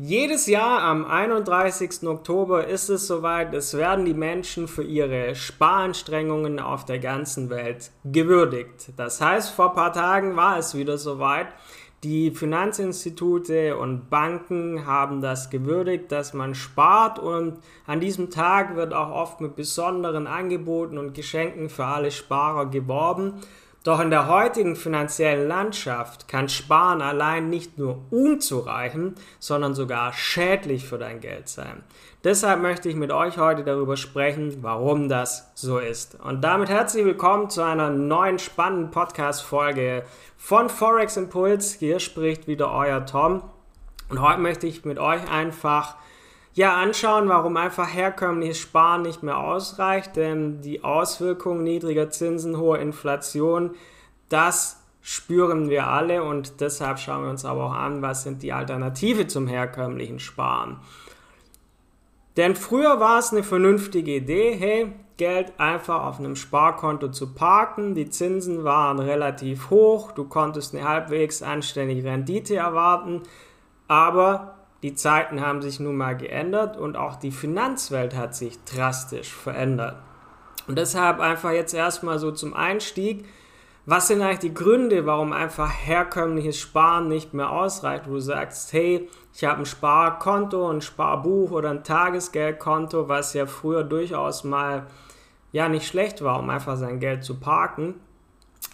Jedes Jahr am 31. Oktober ist es soweit, es werden die Menschen für ihre Sparanstrengungen auf der ganzen Welt gewürdigt. Das heißt, vor ein paar Tagen war es wieder soweit. Die Finanzinstitute und Banken haben das gewürdigt, dass man spart und an diesem Tag wird auch oft mit besonderen Angeboten und Geschenken für alle Sparer geworben. Doch in der heutigen finanziellen Landschaft kann Sparen allein nicht nur unzureichend, sondern sogar schädlich für dein Geld sein. Deshalb möchte ich mit euch heute darüber sprechen, warum das so ist. Und damit herzlich willkommen zu einer neuen spannenden Podcast-Folge von Forex Impuls. Hier spricht wieder euer Tom. Und heute möchte ich mit euch einfach ja, anschauen, warum einfach herkömmliches Sparen nicht mehr ausreicht, denn die Auswirkungen niedriger Zinsen, hoher Inflation, das spüren wir alle und deshalb schauen wir uns aber auch an, was sind die Alternative zum herkömmlichen Sparen. Denn früher war es eine vernünftige Idee, hey, Geld einfach auf einem Sparkonto zu parken, die Zinsen waren relativ hoch, du konntest eine halbwegs anständige Rendite erwarten, aber die Zeiten haben sich nun mal geändert und auch die Finanzwelt hat sich drastisch verändert. Und deshalb einfach jetzt erstmal so zum Einstieg, was sind eigentlich die Gründe, warum einfach herkömmliches Sparen nicht mehr ausreicht, wo du sagst, hey, ich habe ein Sparkonto, ein Sparbuch oder ein Tagesgeldkonto, was ja früher durchaus mal ja nicht schlecht war, um einfach sein Geld zu parken.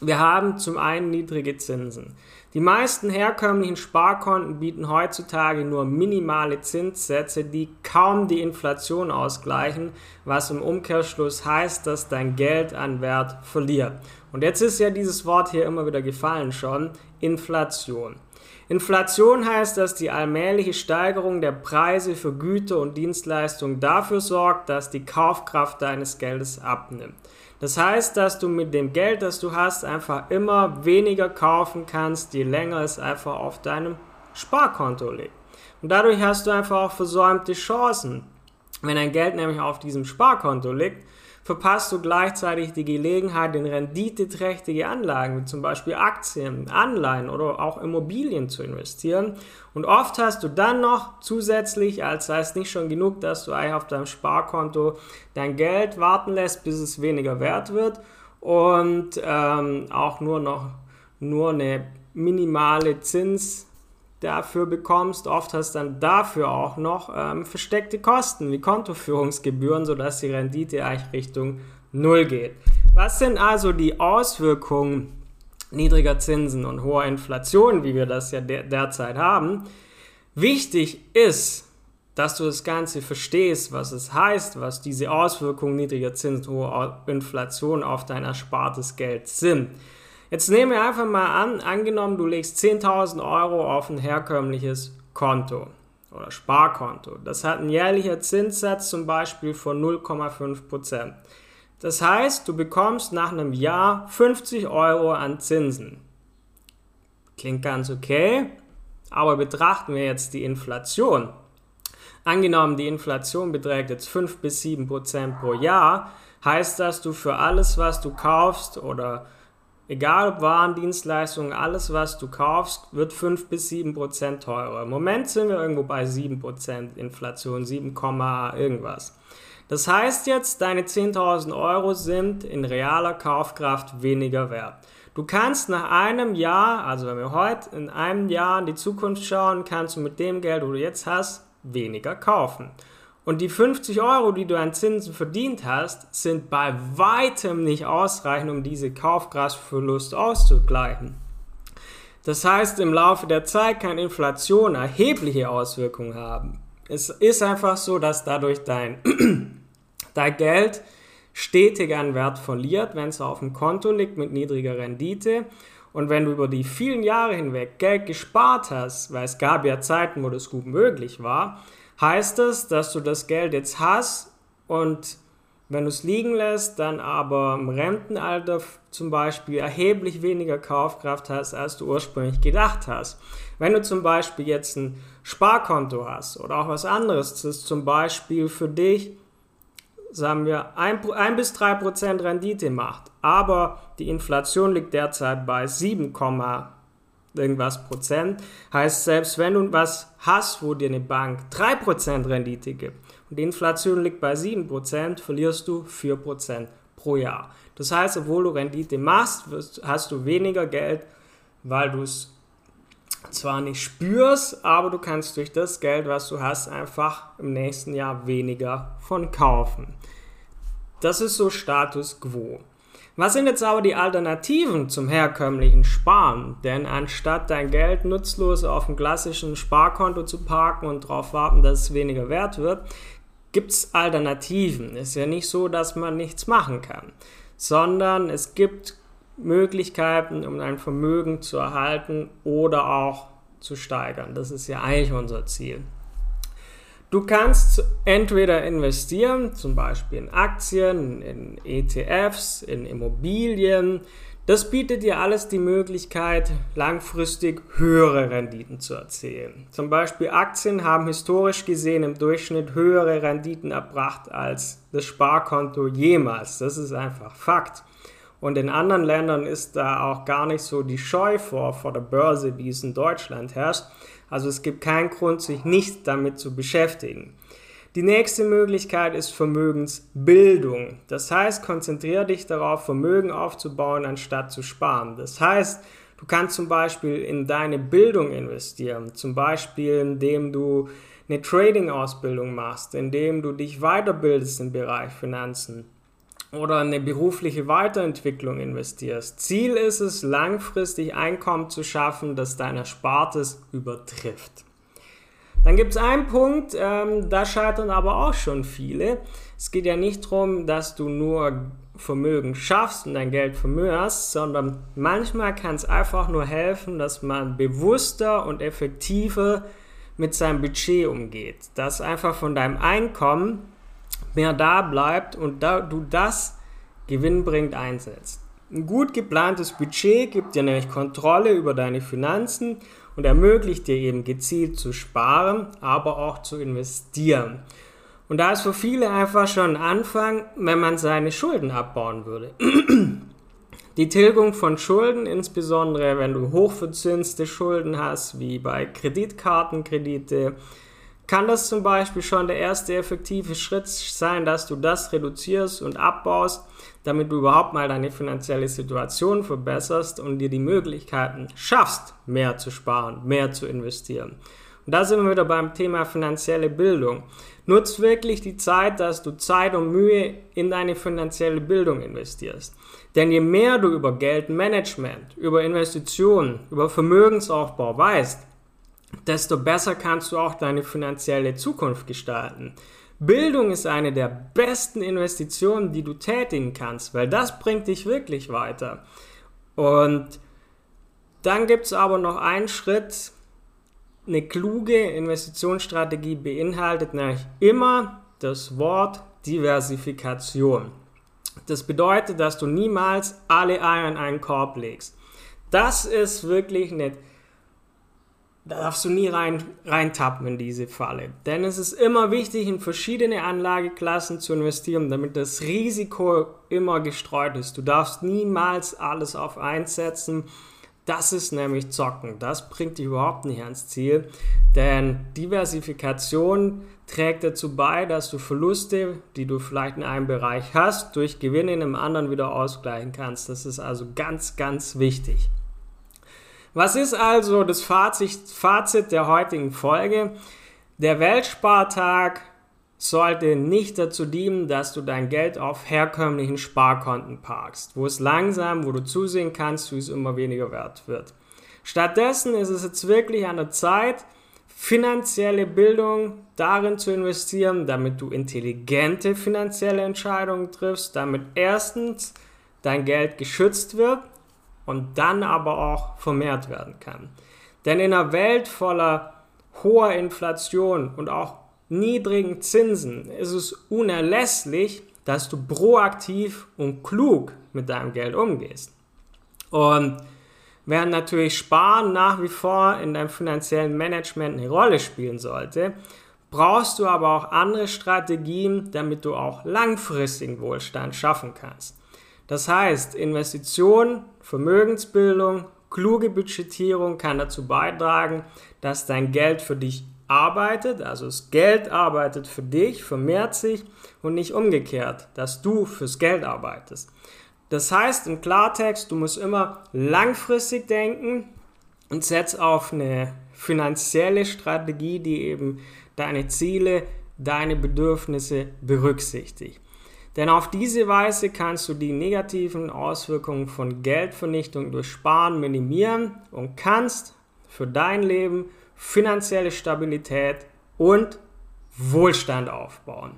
Wir haben zum einen niedrige Zinsen. Die meisten herkömmlichen Sparkonten bieten heutzutage nur minimale Zinssätze, die kaum die Inflation ausgleichen, was im Umkehrschluss heißt, dass dein Geld an Wert verliert. Und jetzt ist ja dieses Wort hier immer wieder gefallen schon, Inflation. Inflation heißt, dass die allmähliche Steigerung der Preise für Güter und Dienstleistungen dafür sorgt, dass die Kaufkraft deines Geldes abnimmt. Das heißt, dass du mit dem Geld, das du hast, einfach immer weniger kaufen kannst, je länger es einfach auf deinem Sparkonto liegt. Und dadurch hast du einfach auch versäumte Chancen. Wenn dein Geld nämlich auf diesem Sparkonto liegt, verpasst du gleichzeitig die Gelegenheit, in renditeträchtige Anlagen, wie zum Beispiel Aktien, Anleihen oder auch Immobilien zu investieren. Und oft hast du dann noch zusätzlich, als sei es nicht schon genug, dass du eigentlich auf deinem Sparkonto dein Geld warten lässt, bis es weniger wert wird und ähm, auch nur noch nur eine minimale Zins dafür bekommst. Oft hast dann dafür auch noch ähm, versteckte Kosten wie Kontoführungsgebühren, sodass die Rendite eigentlich Richtung Null geht. Was sind also die Auswirkungen niedriger Zinsen und hoher Inflation, wie wir das ja der derzeit haben? Wichtig ist, dass du das Ganze verstehst, was es heißt, was diese Auswirkungen niedriger Zinsen, hoher Inflation auf dein erspartes Geld sind. Jetzt nehmen wir einfach mal an, angenommen, du legst 10.000 Euro auf ein herkömmliches Konto oder Sparkonto. Das hat einen jährlichen Zinssatz zum Beispiel von 0,5%. Das heißt, du bekommst nach einem Jahr 50 Euro an Zinsen. Klingt ganz okay, aber betrachten wir jetzt die Inflation. Angenommen, die Inflation beträgt jetzt 5 bis 7% pro Jahr, heißt das, du für alles, was du kaufst oder Egal ob Waren, Dienstleistungen, alles was du kaufst, wird 5 bis 7 Prozent teurer. Im Moment sind wir irgendwo bei 7 Prozent Inflation, 7, irgendwas. Das heißt jetzt, deine 10.000 Euro sind in realer Kaufkraft weniger wert. Du kannst nach einem Jahr, also wenn wir heute in einem Jahr in die Zukunft schauen, kannst du mit dem Geld, wo du jetzt hast, weniger kaufen. Und die 50 Euro, die du an Zinsen verdient hast, sind bei weitem nicht ausreichend, um diese Kaufkraftverlust auszugleichen. Das heißt, im Laufe der Zeit kann Inflation erhebliche Auswirkungen haben. Es ist einfach so, dass dadurch dein, dein Geld stetig an Wert verliert, wenn es auf dem Konto liegt mit niedriger Rendite. Und wenn du über die vielen Jahre hinweg Geld gespart hast, weil es gab ja Zeiten, wo das gut möglich war, heißt es, dass du das Geld jetzt hast und wenn du es liegen lässt, dann aber im Rentenalter zum Beispiel erheblich weniger Kaufkraft hast, als du ursprünglich gedacht hast. Wenn du zum Beispiel jetzt ein Sparkonto hast oder auch was anderes, das zum Beispiel für dich, sagen wir, 1 bis 3 Prozent Rendite macht, aber die Inflation liegt derzeit bei 7, irgendwas Prozent. Heißt, selbst wenn du was hast, wo dir eine Bank 3% Rendite gibt und die Inflation liegt bei 7%, verlierst du 4% pro Jahr. Das heißt, obwohl du Rendite machst, hast du weniger Geld, weil du es zwar nicht spürst, aber du kannst durch das Geld, was du hast, einfach im nächsten Jahr weniger von kaufen. Das ist so Status quo. Was sind jetzt aber die Alternativen zum herkömmlichen Sparen? Denn anstatt dein Geld nutzlos auf dem klassischen Sparkonto zu parken und darauf warten, dass es weniger wert wird, gibt es Alternativen. Es ist ja nicht so, dass man nichts machen kann, sondern es gibt Möglichkeiten, um dein Vermögen zu erhalten oder auch zu steigern. Das ist ja eigentlich unser Ziel. Du kannst entweder investieren, zum Beispiel in Aktien, in ETFs, in Immobilien. Das bietet dir alles die Möglichkeit, langfristig höhere Renditen zu erzielen. Zum Beispiel Aktien haben historisch gesehen im Durchschnitt höhere Renditen erbracht als das Sparkonto jemals. Das ist einfach Fakt. Und in anderen Ländern ist da auch gar nicht so die Scheu vor, vor der Börse, wie es in Deutschland herrscht. Also es gibt keinen Grund, sich nicht damit zu beschäftigen. Die nächste Möglichkeit ist Vermögensbildung. Das heißt, konzentriere dich darauf, Vermögen aufzubauen, anstatt zu sparen. Das heißt, du kannst zum Beispiel in deine Bildung investieren, zum Beispiel indem du eine Trading-Ausbildung machst, indem du dich weiterbildest im Bereich Finanzen oder eine berufliche Weiterentwicklung investierst. Ziel ist es, langfristig Einkommen zu schaffen, das dein Erspartes übertrifft. Dann gibt es einen Punkt, ähm, da scheitern aber auch schon viele. Es geht ja nicht darum, dass du nur Vermögen schaffst und dein Geld vermehrst, sondern manchmal kann es einfach nur helfen, dass man bewusster und effektiver mit seinem Budget umgeht. Dass einfach von deinem Einkommen mehr da bleibt und da, du das gewinnbringend einsetzt. Ein gut geplantes Budget gibt dir nämlich Kontrolle über deine Finanzen und ermöglicht dir eben gezielt zu sparen, aber auch zu investieren. Und da ist für viele einfach schon ein Anfang, wenn man seine Schulden abbauen würde. Die Tilgung von Schulden, insbesondere wenn du hochverzinste Schulden hast, wie bei Kreditkartenkredite, kann das zum Beispiel schon der erste effektive Schritt sein, dass du das reduzierst und abbaust, damit du überhaupt mal deine finanzielle Situation verbesserst und dir die Möglichkeiten schaffst, mehr zu sparen, mehr zu investieren. Und da sind wir wieder beim Thema finanzielle Bildung. Nutz wirklich die Zeit, dass du Zeit und Mühe in deine finanzielle Bildung investierst. Denn je mehr du über Geldmanagement, über Investitionen, über Vermögensaufbau weißt, desto besser kannst du auch deine finanzielle Zukunft gestalten. Bildung ist eine der besten Investitionen, die du tätigen kannst, weil das bringt dich wirklich weiter. Und dann gibt es aber noch einen Schritt. Eine kluge Investitionsstrategie beinhaltet nämlich immer das Wort Diversifikation. Das bedeutet, dass du niemals alle Eier in einen Korb legst. Das ist wirklich eine da darfst du nie rein, reintappen in diese Falle. Denn es ist immer wichtig, in verschiedene Anlageklassen zu investieren, damit das Risiko immer gestreut ist. Du darfst niemals alles auf eins setzen. Das ist nämlich Zocken. Das bringt dich überhaupt nicht ans Ziel. Denn Diversifikation trägt dazu bei, dass du Verluste, die du vielleicht in einem Bereich hast, durch Gewinne in einem anderen wieder ausgleichen kannst. Das ist also ganz, ganz wichtig. Was ist also das Fazit, Fazit der heutigen Folge? Der Weltspartag sollte nicht dazu dienen, dass du dein Geld auf herkömmlichen Sparkonten parkst, wo es langsam, wo du zusehen kannst, wie es immer weniger wert wird. Stattdessen ist es jetzt wirklich an der Zeit, finanzielle Bildung darin zu investieren, damit du intelligente finanzielle Entscheidungen triffst, damit erstens dein Geld geschützt wird und dann aber auch vermehrt werden kann. Denn in einer Welt voller hoher Inflation und auch niedrigen Zinsen ist es unerlässlich, dass du proaktiv und klug mit deinem Geld umgehst. Und während natürlich Sparen nach wie vor in deinem finanziellen Management eine Rolle spielen sollte, brauchst du aber auch andere Strategien, damit du auch langfristigen Wohlstand schaffen kannst. Das heißt, Investitionen, Vermögensbildung, kluge Budgetierung kann dazu beitragen, dass dein Geld für dich arbeitet, also das Geld arbeitet für dich, vermehrt sich und nicht umgekehrt, dass du fürs Geld arbeitest. Das heißt im Klartext, du musst immer langfristig denken und setz auf eine finanzielle Strategie, die eben deine Ziele, deine Bedürfnisse berücksichtigt. Denn auf diese Weise kannst du die negativen Auswirkungen von Geldvernichtung durch Sparen minimieren und kannst für dein Leben finanzielle Stabilität und Wohlstand aufbauen.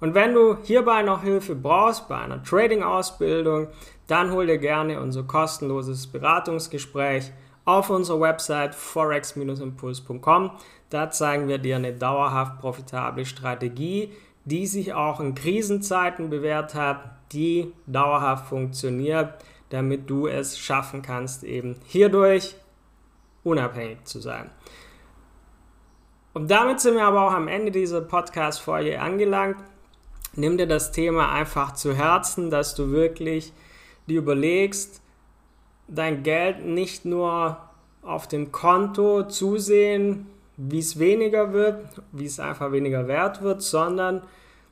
Und wenn du hierbei noch Hilfe brauchst bei einer Trading-Ausbildung, dann hol dir gerne unser kostenloses Beratungsgespräch auf unserer Website forex-impuls.com. Da zeigen wir dir eine dauerhaft profitable Strategie, die sich auch in Krisenzeiten bewährt hat, die dauerhaft funktioniert, damit du es schaffen kannst, eben hierdurch unabhängig zu sein. Und damit sind wir aber auch am Ende dieser Podcast-Folge angelangt. Nimm dir das Thema einfach zu Herzen, dass du wirklich dir überlegst, dein Geld nicht nur auf dem Konto zusehen, wie es weniger wird, wie es einfach weniger wert wird, sondern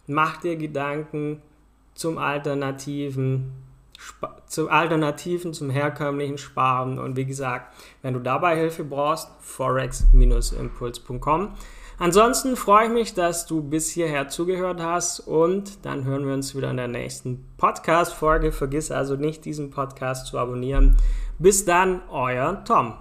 mach dir Gedanken zum alternativen zum Alternativen zum herkömmlichen Sparen. Und wie gesagt, wenn du dabei Hilfe brauchst, forex-impuls.com. Ansonsten freue ich mich, dass du bis hierher zugehört hast und dann hören wir uns wieder in der nächsten Podcast-Folge. Vergiss also nicht, diesen Podcast zu abonnieren. Bis dann, euer Tom.